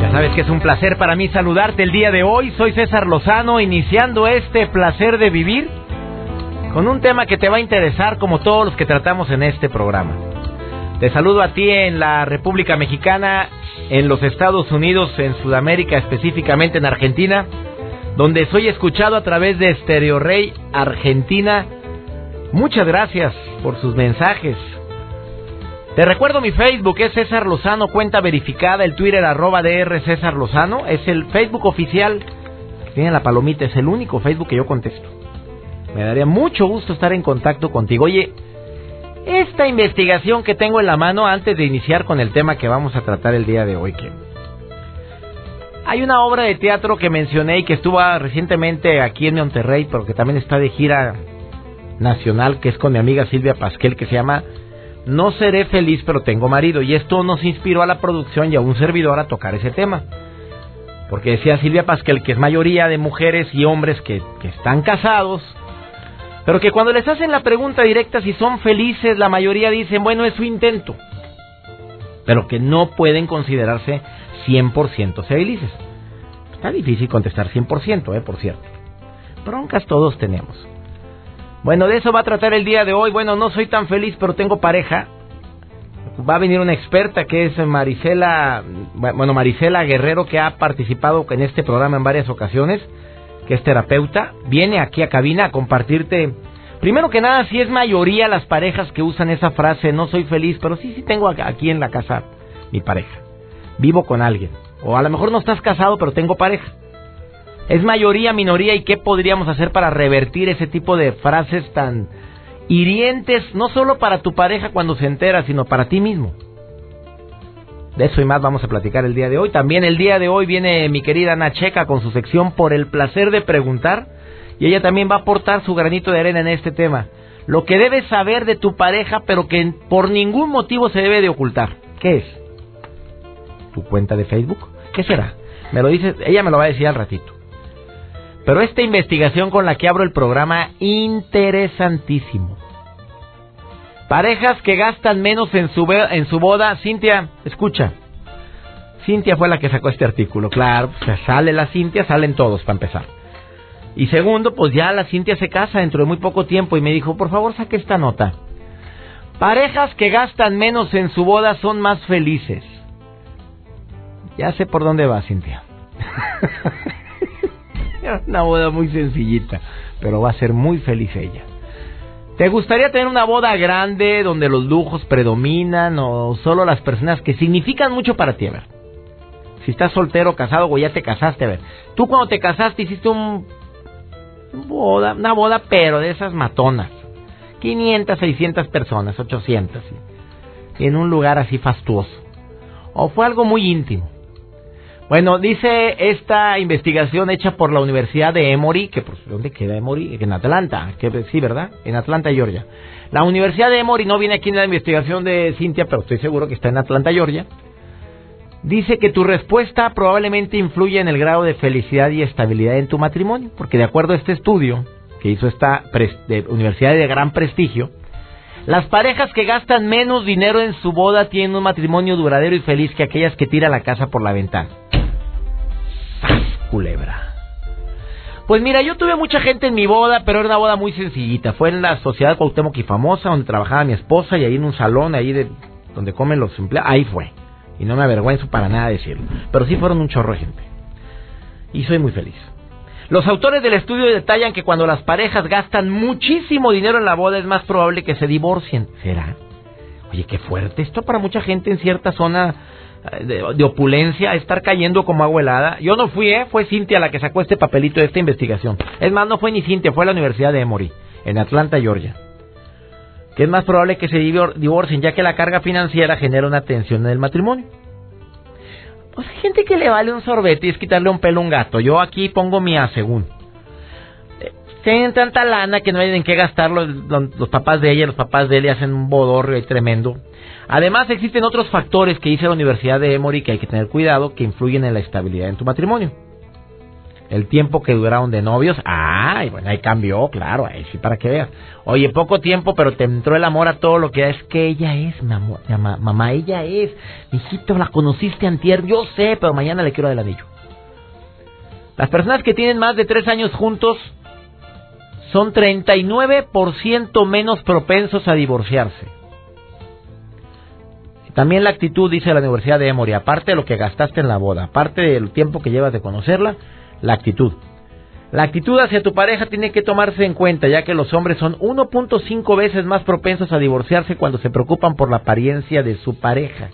Ya sabes que es un placer para mí saludarte el día de hoy. Soy César Lozano, iniciando este placer de vivir con un tema que te va a interesar como todos los que tratamos en este programa. Te saludo a ti en la República Mexicana, en los Estados Unidos, en Sudamérica, específicamente en Argentina, donde soy escuchado a través de Stereo Rey Argentina. Muchas gracias por sus mensajes. Te recuerdo mi Facebook, es César Lozano, cuenta verificada, el Twitter arroba DR César Lozano, es el Facebook oficial, tiene la palomita, es el único Facebook que yo contesto. Me daría mucho gusto estar en contacto contigo. Oye, esta investigación que tengo en la mano antes de iniciar con el tema que vamos a tratar el día de hoy, que hay una obra de teatro que mencioné y que estuvo recientemente aquí en Monterrey, pero que también está de gira nacional, que es con mi amiga Silvia Pasquel, que se llama No seré feliz, pero tengo marido. Y esto nos inspiró a la producción y a un servidor a tocar ese tema. Porque decía Silvia Pasquel que es mayoría de mujeres y hombres que, que están casados, pero que cuando les hacen la pregunta directa si son felices, la mayoría dicen, bueno, es su intento. Pero que no pueden considerarse 100% felices. Está difícil contestar 100%, eh, por cierto. Broncas todos tenemos. Bueno, de eso va a tratar el día de hoy. Bueno, no soy tan feliz, pero tengo pareja. Va a venir una experta que es Marisela, bueno, Marisela Guerrero, que ha participado en este programa en varias ocasiones que es terapeuta, viene aquí a cabina a compartirte. Primero que nada, si es mayoría las parejas que usan esa frase, no soy feliz, pero sí, sí tengo aquí en la casa mi pareja. Vivo con alguien. O a lo mejor no estás casado, pero tengo pareja. ¿Es mayoría, minoría y qué podríamos hacer para revertir ese tipo de frases tan hirientes, no solo para tu pareja cuando se entera, sino para ti mismo? De eso y más vamos a platicar el día de hoy. También el día de hoy viene mi querida Ana Checa con su sección Por el placer de preguntar. Y ella también va a aportar su granito de arena en este tema. Lo que debes saber de tu pareja, pero que por ningún motivo se debe de ocultar. ¿Qué es? ¿Tu cuenta de Facebook? ¿Qué será? Me lo dice, ella me lo va a decir al ratito. Pero esta investigación con la que abro el programa, interesantísimo. Parejas que gastan menos en su, en su boda. Cintia, escucha. Cintia fue la que sacó este artículo. Claro, pues sale la Cintia, salen todos para empezar. Y segundo, pues ya la Cintia se casa dentro de muy poco tiempo y me dijo, por favor saque esta nota. Parejas que gastan menos en su boda son más felices. Ya sé por dónde va, Cintia. Una boda muy sencillita, pero va a ser muy feliz ella. ¿Te gustaría tener una boda grande donde los lujos predominan o solo las personas que significan mucho para ti? A ver. Si estás soltero, casado o ya te casaste, a ver. Tú cuando te casaste hiciste un boda, una boda pero de esas matonas. 500, 600 personas, 800. Y en un lugar así fastuoso. O fue algo muy íntimo. Bueno, dice esta investigación hecha por la Universidad de Emory, que pues, ¿dónde queda Emory? En Atlanta, que sí, ¿verdad? En Atlanta, Georgia. La Universidad de Emory no viene aquí en la investigación de Cintia, pero estoy seguro que está en Atlanta, Georgia. Dice que tu respuesta probablemente influye en el grado de felicidad y estabilidad en tu matrimonio, porque de acuerdo a este estudio que hizo esta universidad de gran prestigio, las parejas que gastan menos dinero en su boda tienen un matrimonio duradero y feliz que aquellas que tiran la casa por la ventana culebra. Pues mira, yo tuve mucha gente en mi boda, pero era una boda muy sencillita. Fue en la Sociedad Cuauhtémoc y Famosa, donde trabajaba mi esposa, y ahí en un salón, ahí de donde comen los empleados. Ahí fue. Y no me avergüenzo para nada decirlo. Pero sí fueron un chorro de gente. Y soy muy feliz. Los autores del estudio detallan que cuando las parejas gastan muchísimo dinero en la boda es más probable que se divorcien. ¿Será? Oye, qué fuerte. Esto para mucha gente en cierta zona de, opulencia, estar cayendo como agua helada. Yo no fui, ¿eh? fue Cintia la que sacó este papelito de esta investigación. Es más, no fue ni Cintia, fue la Universidad de Emory, en Atlanta, Georgia. Que es más probable que se divorcien, ya que la carga financiera genera una tensión en el matrimonio. Pues hay gente que le vale un sorbete y es quitarle un pelo a un gato. Yo aquí pongo mi asegún. Eh, tienen tanta lana que no hay en qué gastarlo. Los, papás de ella, los papás de él hacen un bodorrio ahí tremendo. Además, existen otros factores que dice la Universidad de Emory que hay que tener cuidado que influyen en la estabilidad en tu matrimonio. El tiempo que duraron de novios, ay, bueno, ahí cambió, claro, ahí sí para que veas. Oye, poco tiempo, pero te entró el amor a todo lo que es que ella es, mamá, mamá ella es. Hijito, la conociste antier, yo sé, pero mañana le quiero del anillo. Las personas que tienen más de tres años juntos son 39% menos propensos a divorciarse. También la actitud, dice la Universidad de Emory, aparte de lo que gastaste en la boda, aparte del tiempo que llevas de conocerla, la actitud. La actitud hacia tu pareja tiene que tomarse en cuenta, ya que los hombres son 1.5 veces más propensos a divorciarse cuando se preocupan por la apariencia de su pareja.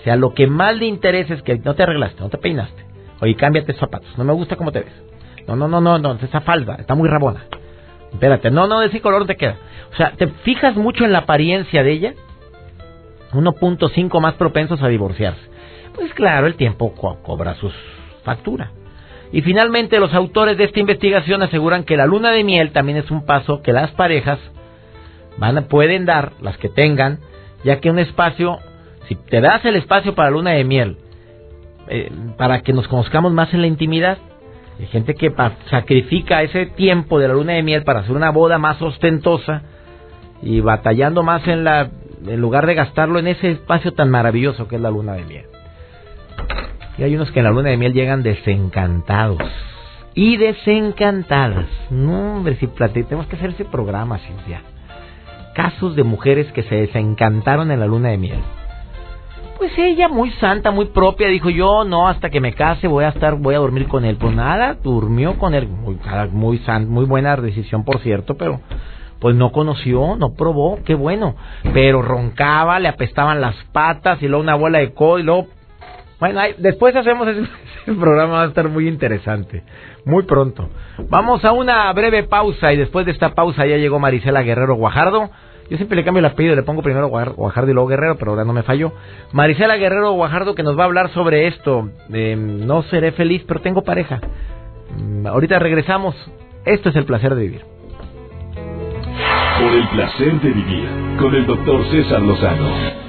O sea, lo que más le interesa es que no te arreglaste, no te peinaste. Oye, cámbiate zapatos, no me gusta cómo te ves. No, no, no, no, no, esa falda está muy rabona. Espérate, no, no, de ese color te queda. O sea, te fijas mucho en la apariencia de ella, 1.5 más propensos a divorciarse. Pues claro, el tiempo cobra sus facturas. Y finalmente los autores de esta investigación aseguran que la luna de miel también es un paso que las parejas van a, pueden dar, las que tengan, ya que un espacio, si te das el espacio para la luna de miel, eh, para que nos conozcamos más en la intimidad, hay gente que sacrifica ese tiempo de la luna de miel para hacer una boda más ostentosa y batallando más en la en lugar de gastarlo en ese espacio tan maravilloso que es la luna de miel. Y hay unos que en la luna de miel llegan desencantados. Y desencantadas. No, hombre, si tenemos que hacer ese programa, Cintia. Casos de mujeres que se desencantaron en la luna de miel. Pues ella, muy santa, muy propia, dijo yo, no, hasta que me case voy a estar, voy a dormir con él. Pues nada, durmió con él. Muy, muy, muy buena decisión, por cierto, pero pues no conoció, no probó, qué bueno. Pero roncaba, le apestaban las patas y luego una bola de codo y luego bueno, después hacemos ese, programa, va a estar muy interesante. Muy pronto. Vamos a una breve pausa y después de esta pausa ya llegó Marisela Guerrero Guajardo. Yo siempre le cambio el apellido, le pongo primero Guajardo y luego Guerrero, pero ahora no me falló. Marisela Guerrero Guajardo que nos va a hablar sobre esto. no seré feliz, pero tengo pareja. Mm, ahorita regresamos. Esto es el placer de vivir. Por el placer de vivir con el doctor César Lozano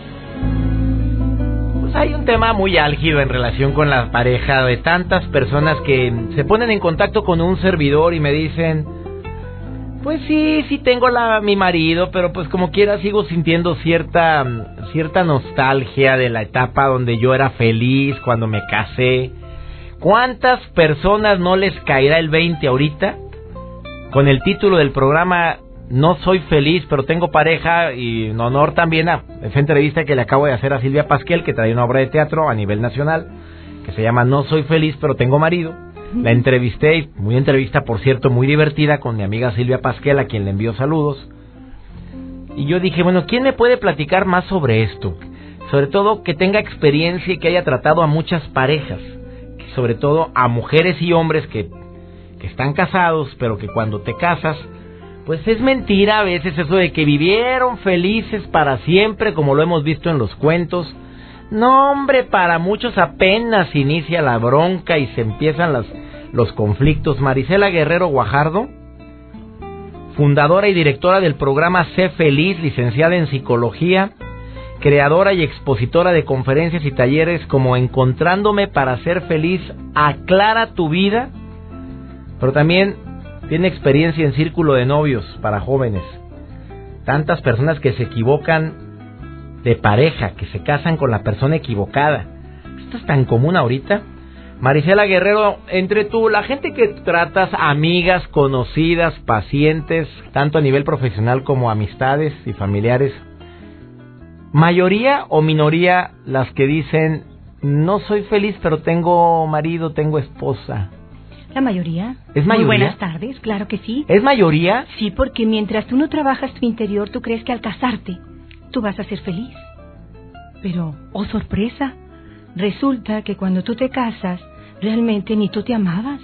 hay un tema muy álgido en relación con la pareja de tantas personas que se ponen en contacto con un servidor y me dicen, pues sí, sí tengo la, mi marido, pero pues como quiera sigo sintiendo cierta, cierta nostalgia de la etapa donde yo era feliz cuando me casé. ¿Cuántas personas no les caerá el 20 ahorita? Con el título del programa no soy feliz, pero tengo pareja y en honor también a esa entrevista que le acabo de hacer a Silvia Pasquel, que trae una obra de teatro a nivel nacional, que se llama No soy feliz, pero tengo marido. La entrevisté, muy entrevista, por cierto, muy divertida con mi amiga Silvia Pasquel, a quien le envío saludos. Y yo dije, bueno, ¿quién me puede platicar más sobre esto? Sobre todo que tenga experiencia y que haya tratado a muchas parejas, sobre todo a mujeres y hombres que, que están casados, pero que cuando te casas pues es mentira a veces eso de que vivieron felices para siempre, como lo hemos visto en los cuentos. No, hombre, para muchos apenas inicia la bronca y se empiezan las, los conflictos. Marisela Guerrero Guajardo, fundadora y directora del programa Sé Feliz, licenciada en psicología, creadora y expositora de conferencias y talleres como Encontrándome para ser feliz, aclara tu vida, pero también tiene experiencia en círculo de novios para jóvenes. Tantas personas que se equivocan de pareja, que se casan con la persona equivocada. Esto es tan común ahorita. Marisela Guerrero, entre tú, la gente que tratas, amigas, conocidas, pacientes, tanto a nivel profesional como amistades y familiares, mayoría o minoría las que dicen, no soy feliz, pero tengo marido, tengo esposa. La mayoría. ¿Es mayoría? Muy buenas tardes, claro que sí. ¿Es mayoría? Sí, porque mientras tú no trabajas tu interior, tú crees que al casarte, tú vas a ser feliz. Pero, oh sorpresa, resulta que cuando tú te casas, realmente ni tú te amabas,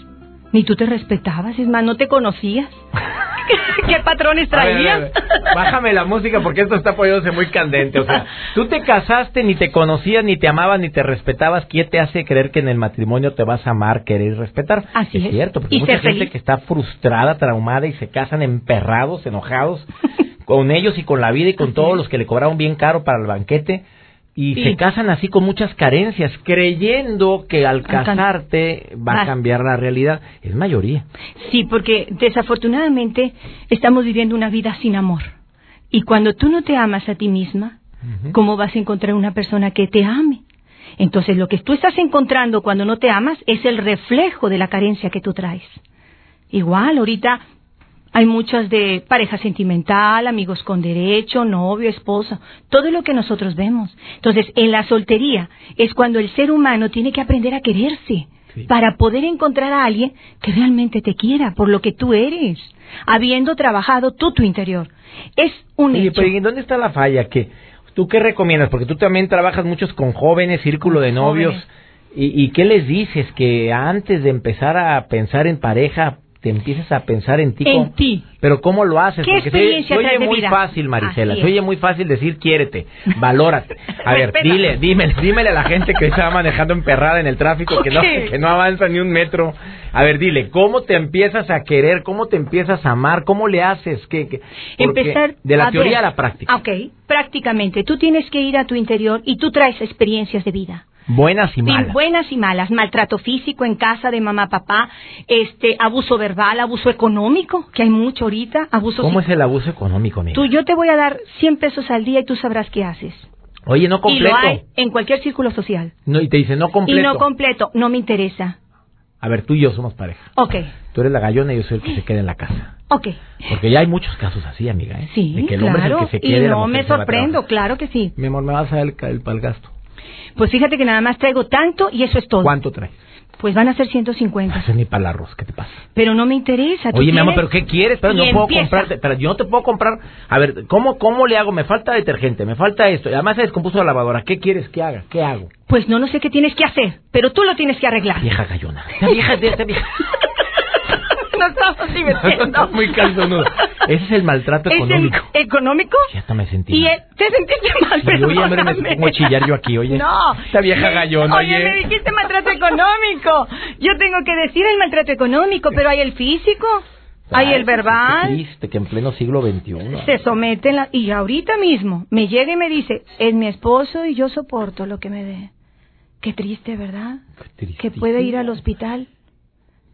ni tú te respetabas, es más, no te conocías. ¿Qué patrones traías? Bájame la música porque esto está poniéndose muy candente. O sea, tú te casaste, ni te conocías, ni te amabas, ni te respetabas. ¿Quién te hace creer que en el matrimonio te vas a amar, querer y respetar? Así es. cierto, porque Y mucha gente feliz. que está frustrada, traumada y se casan emperrados, enojados con ellos y con la vida y con todos es. los que le cobraron bien caro para el banquete. Y Sí. se casan así con muchas carencias, creyendo que al casarte va a cambiar la realidad. Es mayoría. Sí, porque desafortunadamente estamos viviendo una vida sin amor. Y cuando tú no te amas a ti misma, ¿cómo vas a encontrar una persona que te ame? Entonces lo que tú estás encontrando cuando no te amas es el reflejo de la carencia que tú traes. Igual, ahorita hay muchas de pareja sentimental, amigos con derecho, novio, esposa, todo lo que nosotros vemos. Entonces, en la soltería es cuando el ser humano tiene que aprender a quererse Sí. para poder encontrar a alguien que realmente te quiera por lo que tú eres, habiendo trabajado tú tu interior. Es un Oye, hecho. pero ¿y dónde está la falla? que ¿Tú qué recomiendas? Porque tú también trabajas muchos con jóvenes, círculo de novios. jóvenes. ¿Y, ¿Y qué les dices? Que antes de empezar a pensar en pareja, te empieces a pensar en ti. En ¿Cómo- ti. Pero ¿cómo lo haces? ¿Qué Porque se- experiencia se oye traes de muy vida? fácil, Marisela. Se oye muy fácil decir quiérete, valórate. A ver, dile, dime, dímele a la gente que está manejando emperrada en el tráfico, que no, que no avanza ni un metro. A ver, dile, ¿cómo te empiezas a querer? ¿Cómo te empiezas a amar? ¿Cómo le haces? ¿Qué, qué? Empezar de la a teoría ver. a la práctica. Ok, prácticamente. Tú tienes que ir a tu interior y tú traes experiencias de vida. Buenas y Sí, malas. buenas y malas, maltrato físico en casa de mamá, papá, este, abuso verbal, abuso económico, que hay mucho ahorita, abuso ¿Cómo es el abuso económico, amiga? Tú, yo te voy a dar 100 pesos al día y tú sabrás qué haces. Oye, no Y completo. lo hay en cualquier círculo social. No, y te dice no completo. Y no completo, no me interesa. A ver, tú y yo somos pareja. Ok, Tú eres la gallona y yo soy el que se queda en la casa. ok. Porque ya hay muchos casos así, amiga, ¿eh? Sí, de que el hombre claro. es el que se y quede. no mujer me sorprendo, claro que sí. Mi amor, me vas a dar el, ca- el, pa'l gasto. Pues fíjate que nada más traigo tanto y eso es todo. ¿Cuánto traes? Pues van a ser No 150. es ni para el arroz, ¿qué te pasa? Pero no me interesa. ¿tú Oye, mi amor, ¿pero qué quieres? Pero no Y puedo comprarte, pero yo no te puedo comprar. A ver, ¿cómo, ¿cómo le hago? Me falta detergente, me falta esto. y Además se descompuso la lavadora. ¿Qué quieres que haga? ¿Qué hago? Pues no, no sé qué tienes que hacer, pero tú lo tienes que arreglar. Vieja gallona. Esta vieja, esta vieja. no estamos divirtiendo. Muy calzonudo. Ese es el maltrato ¿Es económico. el económico? Ya hasta me sentí. Y eh, te sentiste mal, Y, oye, hombre, me pongo a chillar yo aquí, oye. No. Esta vieja gallona, Oye, oye. me dijiste maltrato económico. Yo tengo que decir el maltrato económico, pero hay el físico, hay Ay, el verbal. Qué triste que en pleno siglo XXI. Se someten la... Y ahorita mismo me llega y me dice, es mi esposo y yo soporto lo que me dé. Qué triste, ¿verdad? Qué Que puede ir al hospital.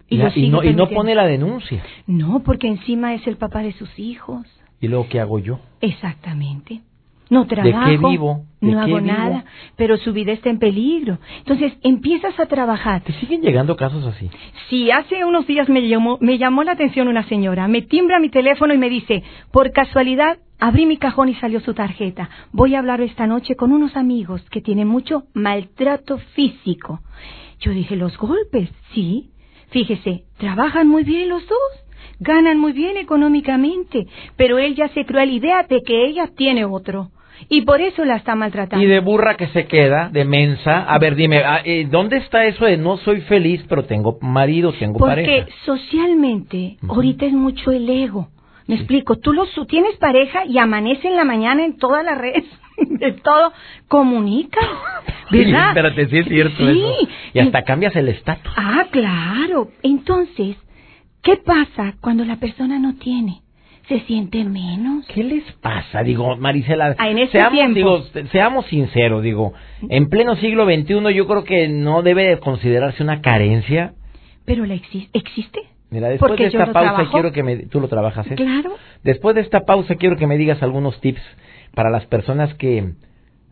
Y, no, y no pone la denuncia. No, porque encima es el papá de sus hijos. ¿Y luego qué hago yo? Exactamente. No qué trabajo, vivo? ¿De no qué hago vivo? nada, pero su vida está en peligro. Entonces empiezas a trabajar. ¿Te siguen llegando casos así? Si hace unos días me llamó, me llamó la atención una señora, me timbra mi teléfono y me dice, por casualidad, abrí mi cajón y salió su tarjeta. Voy a hablar esta noche con unos amigos que tienen mucho maltrato físico. Yo dije, ¿los golpes? Sí. Fíjese, trabajan muy bien los dos. Ganan muy bien económicamente, pero él ya se creó la idea de que ella tiene otro. Y por eso la está maltratando. Y de burra que se queda, de mensa. A ver, dime, ah, eh, ¿dónde está eso de no soy feliz, pero tengo marido, tengo Porque pareja? socialmente Ujú. ahorita es mucho el ego. Me explico, tú los, tienes pareja y amanece en la mañana en todas las redes, de todo, comunica, ¿verdad? espérate, sí es cierto Sí. eso. Y hasta cambias el estatus. Ah, claro. Entonces, ¿qué pasa cuando la persona no tiene? ¿Se siente menos? ¿Qué les pasa? Digo, Marisela, Ah, en este seamos, digo, se- seamos sinceros, digo, en pleno siglo XXI yo creo que no debe de considerarse una carencia. Pero la exi- existe. Mira, después Porque de esta pausa trabajo. quiero que me... Tú lo trabajas, ¿eh? Claro. Después de esta pausa quiero que me digas algunos tips para las personas que...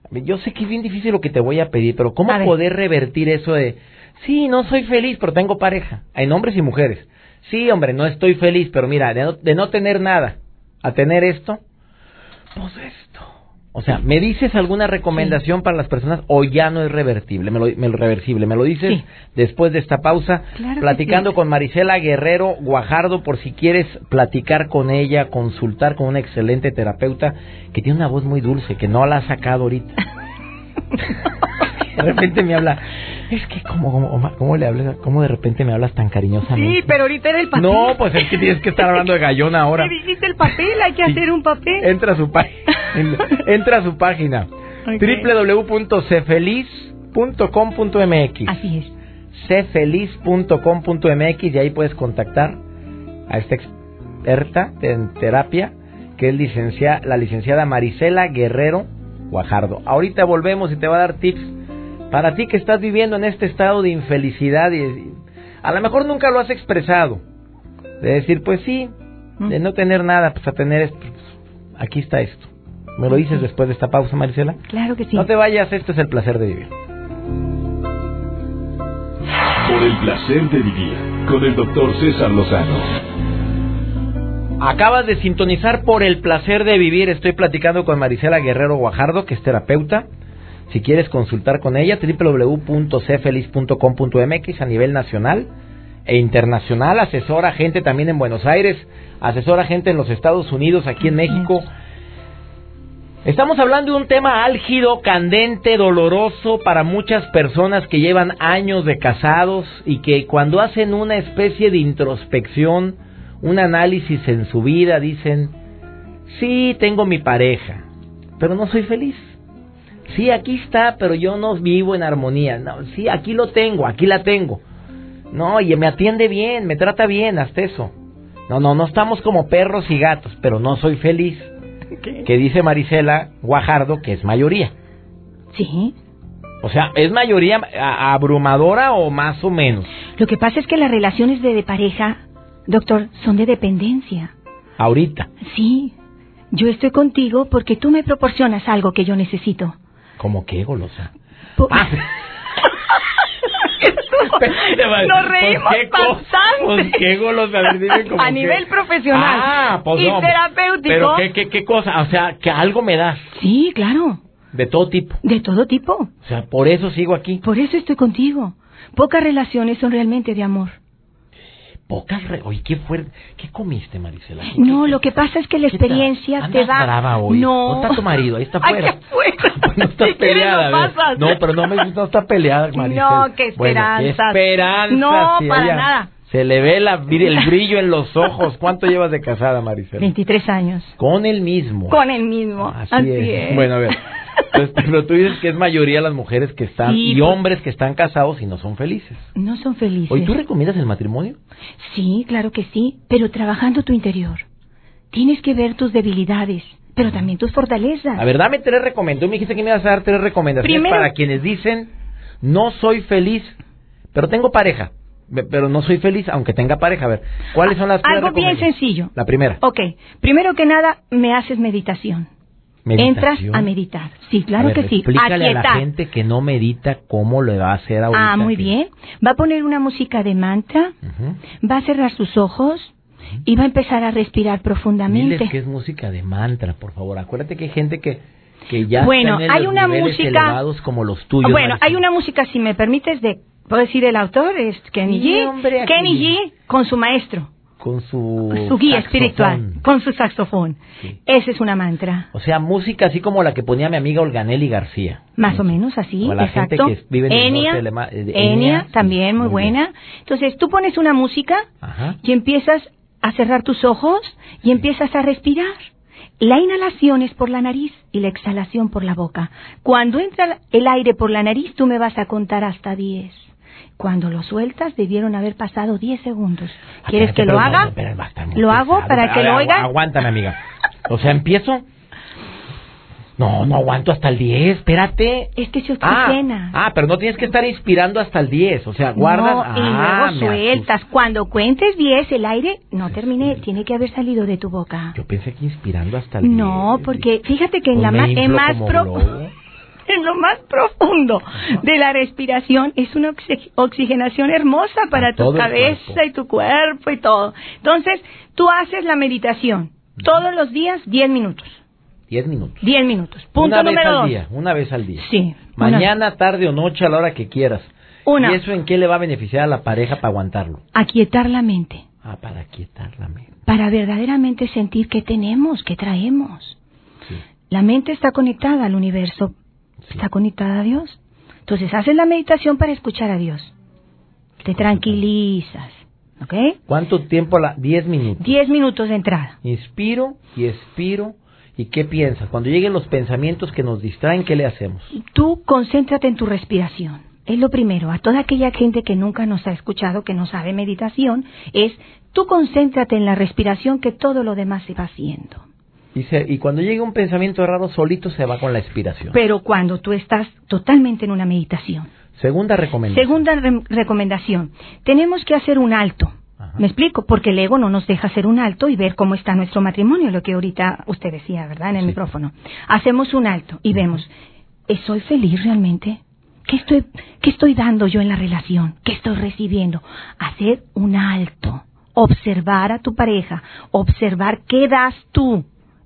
Yo sé que es bien difícil lo que te voy a pedir, pero ¿cómo poder revertir eso de... Sí, no soy feliz, pero tengo pareja, en hombres y mujeres. Sí, hombre, no estoy feliz, pero mira, de no, de no tener nada a tener esto, pues esto. O sea, ¿me dices alguna recomendación para las personas o ya no es revertible? Me lo, me lo reversible, me lo dices Sí. después de esta pausa, Claro platicando sí. con Marisela Guerrero Guajardo por si quieres platicar con ella, consultar con una excelente terapeuta que tiene una voz muy dulce, que no la ha sacado ahorita. de repente me habla. Es que, ¿cómo, cómo, cómo le hablas? ¿Cómo de repente me hablas tan cariñosamente? Sí, pero ahorita era el papel. No, pues es que tienes que estar hablando de gallón ahora. Me dijiste el papel, hay que hacer un papel. Entra a su página. Entra a su página. Ok. www.cefeliz.com.mx. Así es. cfeliz.com.mx y ahí puedes contactar a esta experta en terapia que es licencia, la licenciada Marisela Guerrero Guajardo. Ahorita volvemos y te va a dar tips para ti que estás viviendo en este estado de infelicidad y a lo mejor nunca lo has expresado. De decir, pues sí, de no tener nada, pues a tener esto. pues, aquí está esto. ¿Me lo dices después de esta pausa, Marisela? Claro que sí. No te vayas, esto es el placer de vivir. Por el placer de vivir con el doctor César Lozano. Acabas de sintonizar por el placer de vivir. Estoy platicando con Marisela Guerrero Guajardo, que es terapeuta. Si quieres consultar con ella, www.cfeliz.com.mx a nivel nacional e internacional. Asesora gente también en Buenos Aires, asesora gente en los Estados Unidos, aquí en México. Estamos hablando de un tema álgido, candente, doloroso para muchas personas que llevan años de casados y que cuando hacen una especie de introspección, un análisis en su vida, dicen, sí, tengo mi pareja, pero no soy feliz. Sí, aquí está, pero yo no vivo en armonía. No, sí, aquí lo tengo, aquí la tengo. No, y me atiende bien, me trata bien, hasta eso. No, no, no estamos como perros y gatos, pero no soy feliz. Que dice Marisela Guajardo que es mayoría. Sí. O sea, ¿es mayoría abrumadora o más o menos? Lo que pasa es que las relaciones de, de pareja, doctor, son de dependencia. Ahorita. Sí. Yo estoy contigo porque tú me proporcionas algo que yo necesito. ¿Cómo que golosa? Po- Ah. Nos reímos ¿qué bastante. pues, qué golosa, a ver, dime como A que- nivel profesional Ah, pues y no. terapéutico. Pero ¿qué, qué, qué cosa? O sea, que algo me das. Sí, claro. De todo tipo. De todo tipo. O sea, por eso sigo aquí. Por eso estoy contigo. Pocas relaciones son realmente de amor. Pocas re... Oye, ¿qué fue? ¿Qué comiste, Marisela? ¿Qué- No, qué- lo que pasa es que la experiencia te ¿Andas da. brava hoy? No. ¿Dónde está tu marido? Ahí está afuera. no está peleada. pasas. No, pero no me no está peleada, Marisela. No, qué Bueno, esperanzas. esperanzas. No, si para nada. Se le ve la, el brillo en los ojos. ¿Cuánto llevas de casada, Marisela? 23 años. Con el mismo. Con el mismo. Así, Así, es. es. Bueno, a ver. Entonces, pero tú dices que es mayoría las mujeres que están Sí, y pues- hombres que están casados y no son felices. No son felices. Oye, ¿tú recomiendas el matrimonio? Sí, claro que sí, pero trabajando tu interior. Tienes que ver tus debilidades, pero también tus fortalezas. A ver, dame tres recomendaciones. Tú me dijiste que me ibas a dar tres recomendaciones Primero- para quienes dicen, no soy feliz, pero tengo pareja. Pero no soy feliz aunque tenga pareja. A ver, ¿cuáles son las Algo bien sencillo. La primera. Ok, primero que nada, me haces meditación. Entras Meditación. a meditar. Sí, claro ver, que sí. Explícale a la gente que no medita cómo lo va a hacer ahorita. Ah, muy bien. Va a poner una música de mantra, va a cerrar sus ojos y va a empezar a respirar profundamente. Diles que es música de mantra, por favor. Acuérdate que hay gente que, que ya Bueno, están en hay los una música- elevados como los tuyos. bueno, hay una música, si me permites, de, ¿puedo decir el autor? Es Kenny G. hombre. Kenny G con su maestro, con su su guía saxofón. espiritual, con su saxofón. Sí. Esa es una mantra. O sea, música así como la que ponía mi amiga Olganelli García. Más o menos así, O la gente exacto. que vive en el norte de sí, también muy, bien. buena. Entonces, tú pones una música Ajá. y empiezas a cerrar tus ojos y empiezas a respirar. La inhalación es por la nariz y la exhalación por la boca. Cuando entra el aire por la nariz, tú me vas a contar hasta 10. Cuando lo sueltas, debieron haber pasado 10 segundos. ¿Quieres Espérate, que lo no, haga? ¿Lo hago pesado. para que ver, lo oigan? Aguántame, amiga. O sea, empiezo. No, no aguanto hasta el 10, espérate. Es que se Ah, oxigena. ah, pero no tienes que estar inspirando hasta el 10, o sea, guardas. No, ah, y luego me sueltas. Cuando cuentes 10, el aire no termine, tiene que haber salido de tu boca. Yo pensé que inspirando hasta el 10. No, porque fíjate que en, Pues la en inflo más pro-. En lo más profundo de la respiración es una oxi- oxigenación hermosa para tu cabeza y tu cuerpo y todo. Entonces, tú haces la meditación todos los días 10 minutos. 10 minutos. 10 minutos. Punto una vez número al dos. día, una vez al día. Sí. una- Mañana, tarde o noche, a la hora que quieras. Una. ¿Y eso en qué le va a beneficiar a la pareja para aguantarlo? Aquietar la mente Ah, para quietar la mente. para verdaderamente sentir qué tenemos, qué traemos. Sí. La mente está conectada al universo. Está conectada a Dios. Entonces haces la meditación para escuchar a Dios. Te tranquilizas. ¿Ok? ¿Cuánto tiempo? La... Diez minutos. Diez minutos de entrada. Inspiro y expiro. ¿Y qué piensas? Cuando lleguen los pensamientos que nos distraen, ¿qué le hacemos? Tú concéntrate en tu respiración. Es lo primero. A toda aquella gente que nunca nos ha escuchado, que no sabe meditación, es tú concéntrate en la respiración que todo lo demás se va haciendo. Y, y cuando llega un pensamiento raro, solito se va con la expiración. Pero cuando tú estás totalmente en una meditación. Segunda recomendación. Segunda recomendación. Tenemos que hacer un alto. Me explico, porque el ego no nos deja hacer un alto y ver cómo está nuestro matrimonio, lo que ahorita usted decía, ¿verdad? En el micrófono. Hacemos un alto y vemos, ¿soy feliz realmente? ¿Qué estoy, ¿Qué estoy dando yo en la relación? ¿Qué estoy recibiendo? Hacer un alto. Observar a tu pareja. Observar qué das tú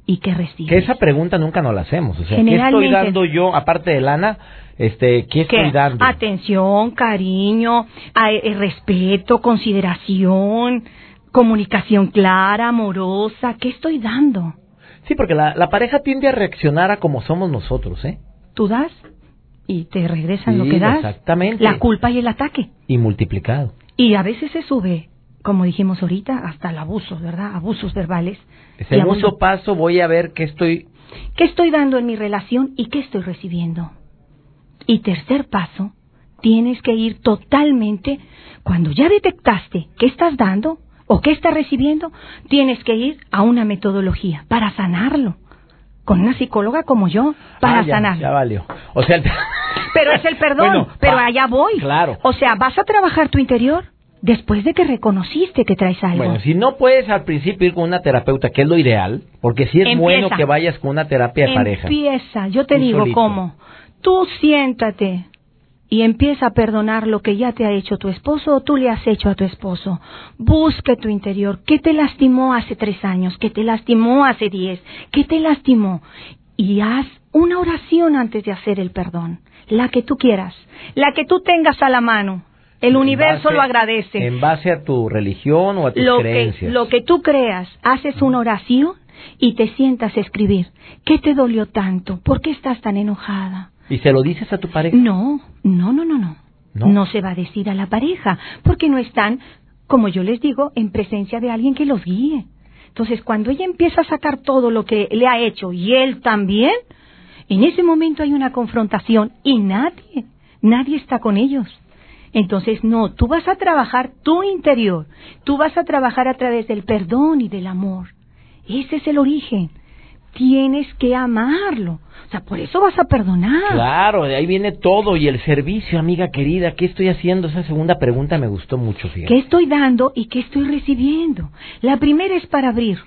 y qué recibes. Que esa pregunta nunca nos la hacemos. O sea, ¿qué estoy dando yo, aparte de lana, este, ¿qué estoy dando? Atención, cariño, eh, respeto, consideración, comunicación clara, amorosa. ¿Qué estoy dando? Sí, porque la, la pareja tiende a reaccionar a como somos nosotros, ¿eh? Tú das y te regresan lo que das. Exactamente. La culpa y el ataque. Y multiplicado. Y a veces se sube, como dijimos ahorita, hasta el abuso, ¿verdad? Abusos verbales. Segundo paso, voy a ver qué estoy... ¿Qué estoy dando en mi relación y qué estoy recibiendo? Y tercer paso, tienes que ir totalmente, cuando ya detectaste qué estás dando o qué estás recibiendo, tienes que ir a una metodología para sanarlo. Con una psicóloga como yo, para ah, ya, sanarlo. Ya valió. O sea, pero es el perdón, pero allá voy. Claro. O sea, vas a trabajar tu interior después de que reconociste que traes algo. Bueno, si no puedes al principio ir con una terapeuta, que es lo ideal, porque sí es bueno que vayas con una terapia de pareja. Empieza, yo te digo cómo. Tú siéntate y empieza a perdonar lo que ya te ha hecho tu esposo o tú le has hecho a tu esposo. Busque tu interior. ¿Qué te lastimó hace tres años? ¿Qué te lastimó hace diez? ¿Qué te lastimó? Y haz una oración antes de hacer el perdón. La que tú quieras. La que tú tengas a la mano. El universo lo agradece. En base a tu religión o a tus lo creencias. Que, lo que tú creas, haces una oración y te sientas a escribir. ¿Qué te dolió tanto? ¿Por qué estás tan enojada? ¿Y se lo dices a tu pareja? No, no, no, no, no. No, se va a decir a la pareja, porque no están, como yo les digo, en presencia de alguien que los guíe. Entonces, cuando ella empieza a sacar todo lo que le ha hecho y él también, en ese momento hay una confrontación y nadie, nadie está con ellos. Entonces, no, tú vas a trabajar tu interior, tú vas a trabajar a través del perdón y del amor. Ese es el origen. Tienes que amarlo. O sea, por eso vas a perdonar. Claro, de ahí viene todo. Y el servicio, amiga querida, ¿qué estoy haciendo? Esa segunda pregunta me gustó mucho, fíjate. ¿Qué estoy dando y qué estoy recibiendo? La primera es para abrir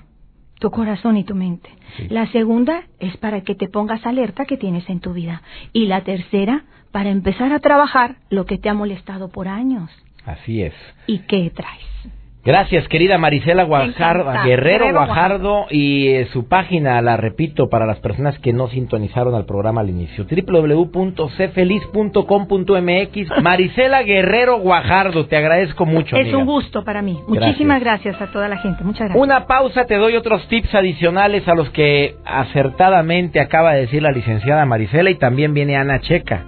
tu corazón y tu mente. La segunda es para que te pongas alerta que tienes en tu vida. Y la tercera, para empezar a trabajar lo que te ha molestado por años. Así es. ¿Y qué traes? Gracias, querida Marisela Guajardo, Guerrero Guajardo, y eh, su página, la repito, para las personas que no sintonizaron al programa al inicio, www.cfeliz.com.mx. Marisela Guerrero Guajardo, te agradezco mucho. Es un gusto para mí. Muchísimas gracias a toda la gente. Muchas gracias. Una pausa, te doy otros tips adicionales a los que acertadamente acaba de decir la licenciada Marisela y también viene Ana Checa.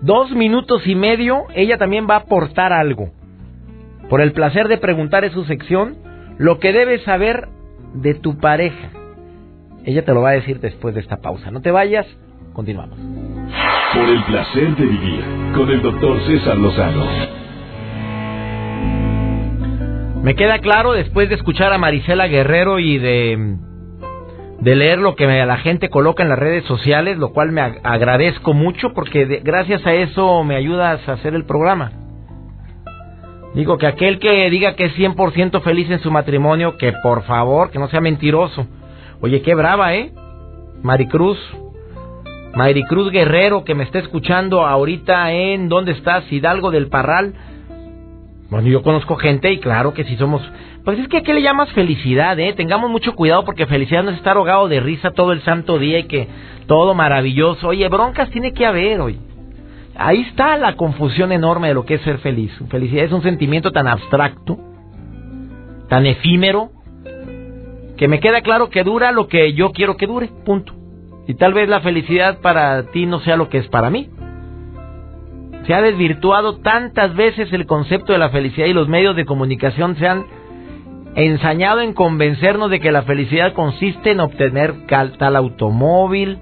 Dos minutos y medio, ella también va a aportar algo por el placer de preguntar en su sección lo que debes saber de tu pareja. Ella te lo va a decir después de esta pausa. No te vayas, continuamos. Por el placer de vivir con el doctor César Lozano. Me queda claro después de escuchar a Marisela Guerrero y de, de leer lo que la gente coloca en las redes sociales, lo cual me agradezco mucho porque gracias a eso me ayudas a hacer el programa. Digo que aquel que diga que es 100% feliz en su matrimonio, que por favor, que no sea mentiroso. Oye, qué brava, ¿eh? Maricruz. Maricruz Guerrero, que me está escuchando ahorita en, ¿dónde estás? Hidalgo del Parral. Bueno, yo conozco gente y claro que si somos... Pues es que a qué le llamas felicidad, ¿eh? Tengamos mucho cuidado porque felicidad no es estar ahogado de risa todo el santo día y que todo maravilloso. Oye, broncas tiene que haber, hoy. Ahí está la confusión enorme de lo que es ser feliz. Felicidad es un sentimiento tan abstracto, tan efímero, que me queda claro que dura lo que yo quiero que dure, punto. Y tal vez la felicidad para ti no sea lo que es para mí. Se ha desvirtuado tantas veces el concepto de la felicidad y los medios de comunicación se han ensañado en convencernos de que la felicidad consiste en obtener tal automóvil,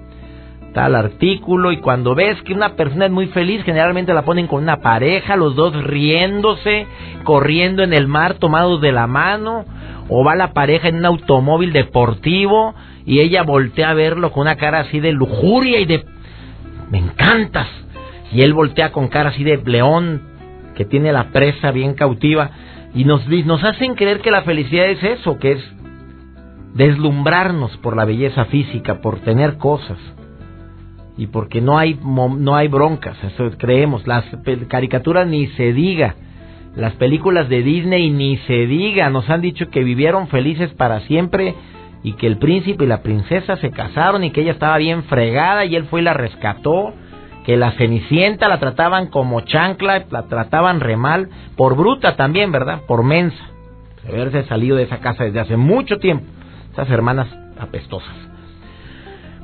tal artículo y cuando ves que una persona es muy feliz, generalmente la ponen con una pareja, los dos riéndose, corriendo en el mar tomados de la mano, o va la pareja en un automóvil deportivo y ella voltea a verlo con una cara así de lujuria y de me encantas. Y él voltea con cara así de león que tiene la presa bien cautiva y nos, nos hacen creer que la felicidad es eso, que es deslumbrarnos por la belleza física, por tener cosas y porque no hay no hay broncas, eso creemos, las caricaturas ni se diga, las películas de Disney ni se diga, nos han dicho que vivieron felices para siempre y que el príncipe y la princesa se casaron y que ella estaba bien fregada y él fue y la rescató, que la cenicienta la trataban como chancla, la trataban re mal, por bruta también, ¿verdad? Por mensa, haberse salido de esa casa desde hace mucho tiempo, esas hermanas apestosas.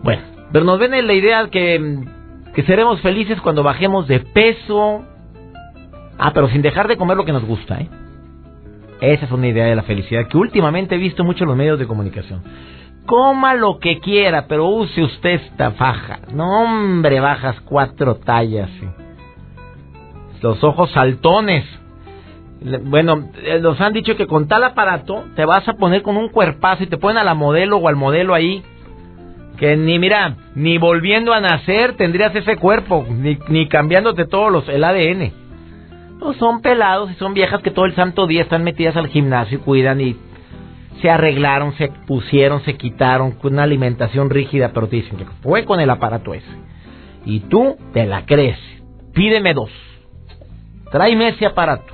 Bueno, pero nos ven en la idea que, que seremos felices cuando bajemos de peso. Ah, pero sin dejar de comer lo que nos gusta, ¿eh? Esa es una idea de la felicidad que últimamente he visto mucho en los medios de comunicación. Coma lo que quiera, pero use usted esta faja. No, hombre, bajas cuatro tallas. Los ojos saltones. Bueno, eh, nos han dicho que con tal aparato te vas a poner con un cuerpazo y te ponen a la modelo o al modelo ahí que ni mira, ni volviendo a nacer tendrías ese cuerpo, ni, ni cambiándote todos los el ADN. No son pelados y son viejas que todo el santo día están metidas al gimnasio y cuidan y se arreglaron, se pusieron, se quitaron con una alimentación rígida, pero te dicen que fue con el aparato ese. Y tú te la crees. Pídeme dos. Tráeme ese aparato.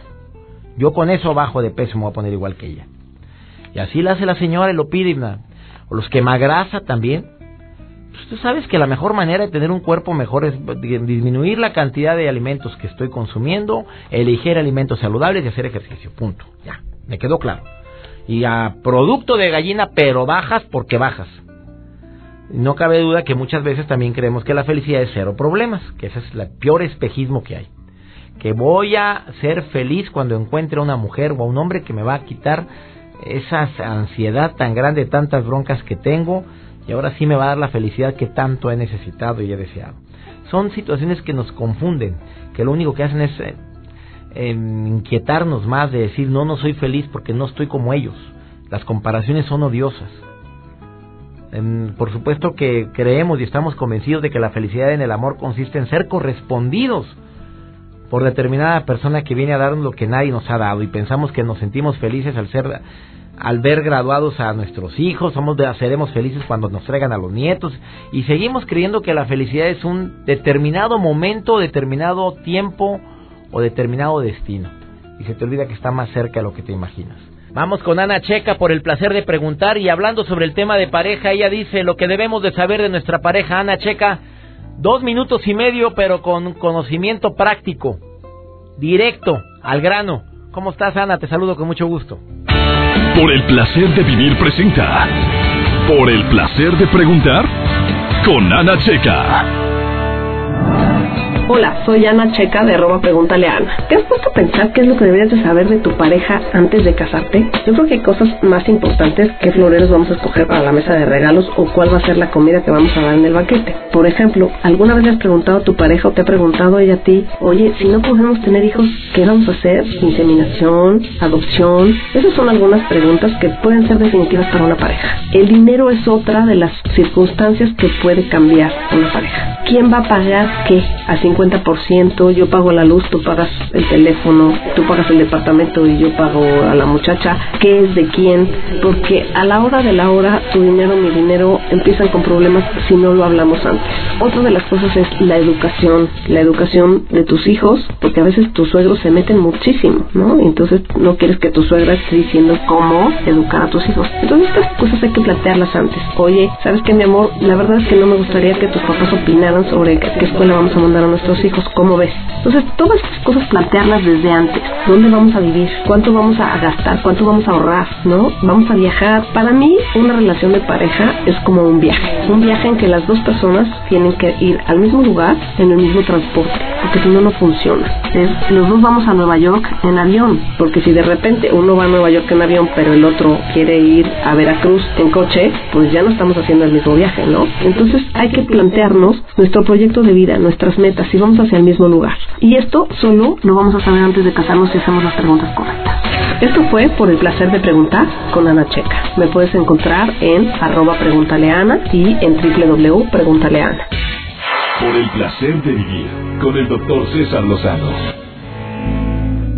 Yo con eso bajo de peso me voy a poner igual que ella. Y así la hace la señora y lo pide. O los que grasa también tú sabes que la mejor manera de tener un cuerpo mejor es disminuir la cantidad de alimentos que estoy consumiendo, elegir alimentos saludables y hacer ejercicio. Punto. Ya, me quedó claro. Y a producto de gallina, pero bajas porque bajas. No cabe duda que muchas veces también creemos que la felicidad es cero problemas, que ese es el peor espejismo que hay. Que voy a ser feliz cuando encuentre a una mujer o a un hombre que me va a quitar esa ansiedad tan grande, tantas broncas que tengo, y ahora sí me va a dar la felicidad que tanto he necesitado y he deseado. Son situaciones que nos confunden, que lo único que hacen es eh, em, inquietarnos más de decir, no, no soy feliz porque no estoy como ellos. Las comparaciones son odiosas. Em, por supuesto que creemos y estamos convencidos de que la felicidad en el amor consiste en ser correspondidos por determinada persona que viene a darnos lo que nadie nos ha dado y pensamos que nos sentimos felices al ser al ver graduados a nuestros hijos, somos seremos felices cuando nos traigan a los nietos y seguimos creyendo que la felicidad es un determinado momento, determinado tiempo o determinado destino. Y se te olvida que está más cerca de lo que te imaginas. Vamos con Ana Checa por el placer de preguntar y hablando sobre el tema de pareja, ella dice lo que debemos de saber de nuestra pareja. Ana Checa, dos minutos y medio, pero con conocimiento práctico, directo, al grano. ¿Cómo estás, Ana? Te saludo con mucho gusto. Por el placer de vivir presenta. Por el placer de preguntar. Con Ana Checa. Hola, soy Ana Checa de Roma Pregúntale a Ana. ¿Te has puesto a pensar qué es lo que deberías de saber de tu pareja antes de casarte? Yo creo que hay cosas más importantes que floreros vamos a escoger para la mesa de regalos o cuál va a ser la comida que vamos a dar en el banquete. Por ejemplo, ¿alguna vez le has preguntado a tu pareja o te ha preguntado ella a ti, oye, si no podemos tener hijos, ¿qué vamos a hacer? ¿Inseminación? ¿Adopción? Esas son algunas preguntas que pueden ser definitivas para una pareja. El dinero es otra de las circunstancias que puede cambiar una pareja. ¿Quién va a pagar qué? Así 50%, yo pago la luz, tú pagas el teléfono, tú pagas el departamento y yo pago a la muchacha, ¿qué es de quién? Porque a la hora de la hora, tu dinero, mi dinero, empiezan con problemas si no lo hablamos antes. Otra de las cosas es la educación, la educación de tus hijos, porque a veces tus suegros se meten muchísimo, ¿no? Entonces no quieres que tu suegra esté diciendo cómo educar a tus hijos. Entonces estas cosas hay que plantearlas antes. Oye, ¿sabes qué, mi amor? La verdad es que no me gustaría que tus papás opinaran sobre qué escuela vamos a mandar a nuestros nuestros hijos, ¿cómo ves? Entonces, todas estas cosas plantearlas desde antes. ¿Dónde vamos a vivir? ¿Cuánto vamos a gastar? ¿Cuánto vamos a ahorrar? ¿No? ¿Vamos a viajar? Para mí, una relación de pareja es como un viaje. Un viaje en que las dos personas tienen que ir al mismo lugar, en el mismo transporte, porque si no, no funciona. Es, los dos vamos a Nueva York en avión, porque si de repente uno va a Nueva York en avión, pero el otro quiere ir a Veracruz en coche, pues ya no estamos haciendo el mismo viaje, ¿no? Entonces hay que plantearnos nuestro proyecto de vida, nuestras metas, si vamos hacia el mismo lugar. Y esto solo lo vamos a saber antes de casarnos si hacemos las preguntas correctas. Esto fue por el placer de preguntar con Ana Checa. Me puedes encontrar en arroba preguntaleana y en www.preguntaleana. Por el placer de vivir con el doctor César Lozano.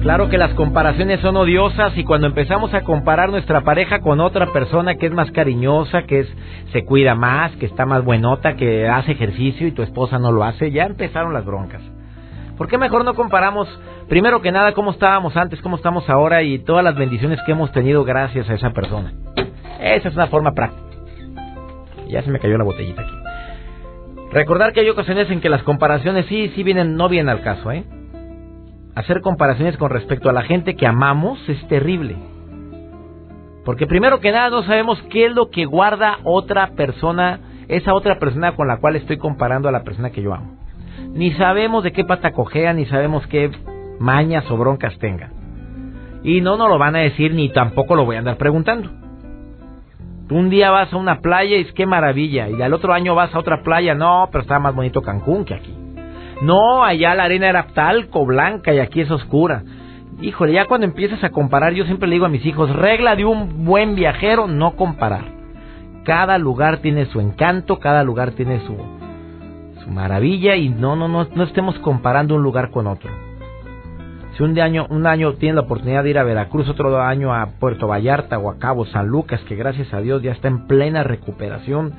Claro que las comparaciones son odiosas y cuando empezamos a comparar nuestra pareja con otra persona que es más cariñosa, que es se cuida más, que está más buenota, que hace ejercicio y tu esposa no lo hace, ya empezaron las broncas. ¿Por qué mejor no comparamos, primero que nada, cómo estábamos antes, cómo estamos ahora y todas las bendiciones que hemos tenido gracias a esa persona? Esa es una forma práctica. Ya se me cayó la botellita aquí. Recordar que hay ocasiones en que las comparaciones sí, sí vienen, no vienen al caso, ¿eh? Hacer comparaciones con respecto a la gente que amamos es terrible. Porque primero que nada no sabemos qué es lo que guarda otra persona, esa otra persona con la cual estoy comparando a la persona que yo amo. Ni sabemos de qué pata cojea, ni sabemos qué mañas o broncas tenga. Y no nos lo van a decir, ni tampoco lo voy a andar preguntando. Un día vas a una playa y es qué maravilla, y al otro año vas a otra playa, no, pero está más bonito Cancún que aquí. No, allá la arena era talco, blanca y aquí es oscura. Híjole, ya cuando empiezas a comparar, yo siempre le digo a mis hijos, regla de un buen viajero, no comparar. Cada lugar tiene su encanto, cada lugar tiene su, su maravilla y no, no, no, no estemos comparando un lugar con otro. Si un año, un año tiene la oportunidad de ir a Veracruz, otro año a Puerto Vallarta o a Cabo San Lucas, que gracias a Dios ya está en plena recuperación,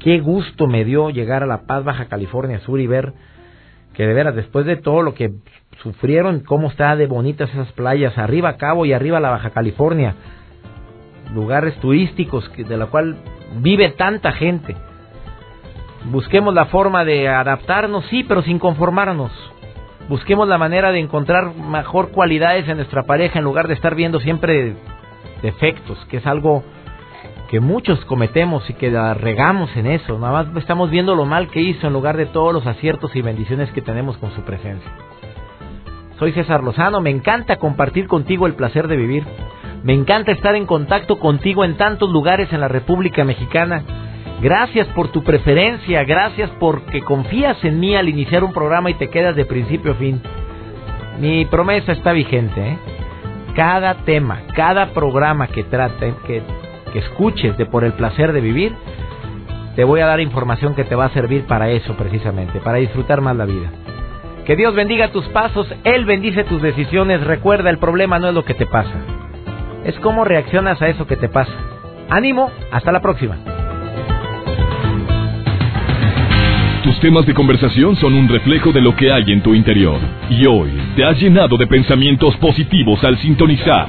qué gusto me dio llegar a La Paz, Baja California Sur y ver que de veras, después de todo lo que sufrieron, cómo está de bonitas esas playas, arriba Cabo y arriba la Baja California, lugares turísticos de la cual vive tanta gente. Busquemos la forma de adaptarnos, sí, pero sin conformarnos. Busquemos la manera de encontrar mejor cualidades en nuestra pareja en lugar de estar viendo siempre defectos, que es algo que muchos cometemos y que la regamos en eso. Nada más estamos viendo lo mal que hizo en lugar de todos los aciertos y bendiciones que tenemos con su presencia. Soy César Lozano, me encanta compartir contigo el placer de vivir. Me encanta estar en contacto contigo en tantos lugares en la República Mexicana. Gracias por tu preferencia, gracias porque confías en mí al iniciar un programa y te quedas de principio a fin. Mi promesa está vigente. ¿eh? Cada tema, cada programa que trate, que que escuches de por el placer de vivir, te voy a dar información que te va a servir para eso precisamente, para disfrutar más la vida. Que Dios bendiga tus pasos, Él bendice tus decisiones. Recuerda, el problema no es lo que te pasa, es cómo reaccionas a eso que te pasa. Ánimo, hasta la próxima. Tus temas de conversación son un reflejo de lo que hay en tu interior. Y hoy te has llenado de pensamientos positivos al sintonizar